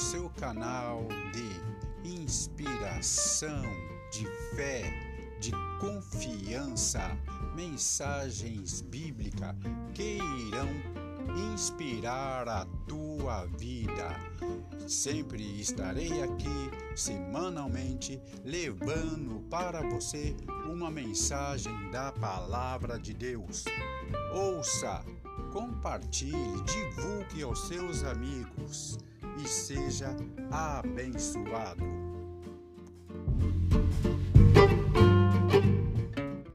seu canal de inspiração, de fé, de confiança, mensagens bíblicas que irão inspirar a tua vida. Sempre estarei aqui semanalmente levando para você uma mensagem da palavra de Deus. Ouça, compartilhe, divulgue aos seus amigos seja abençoado.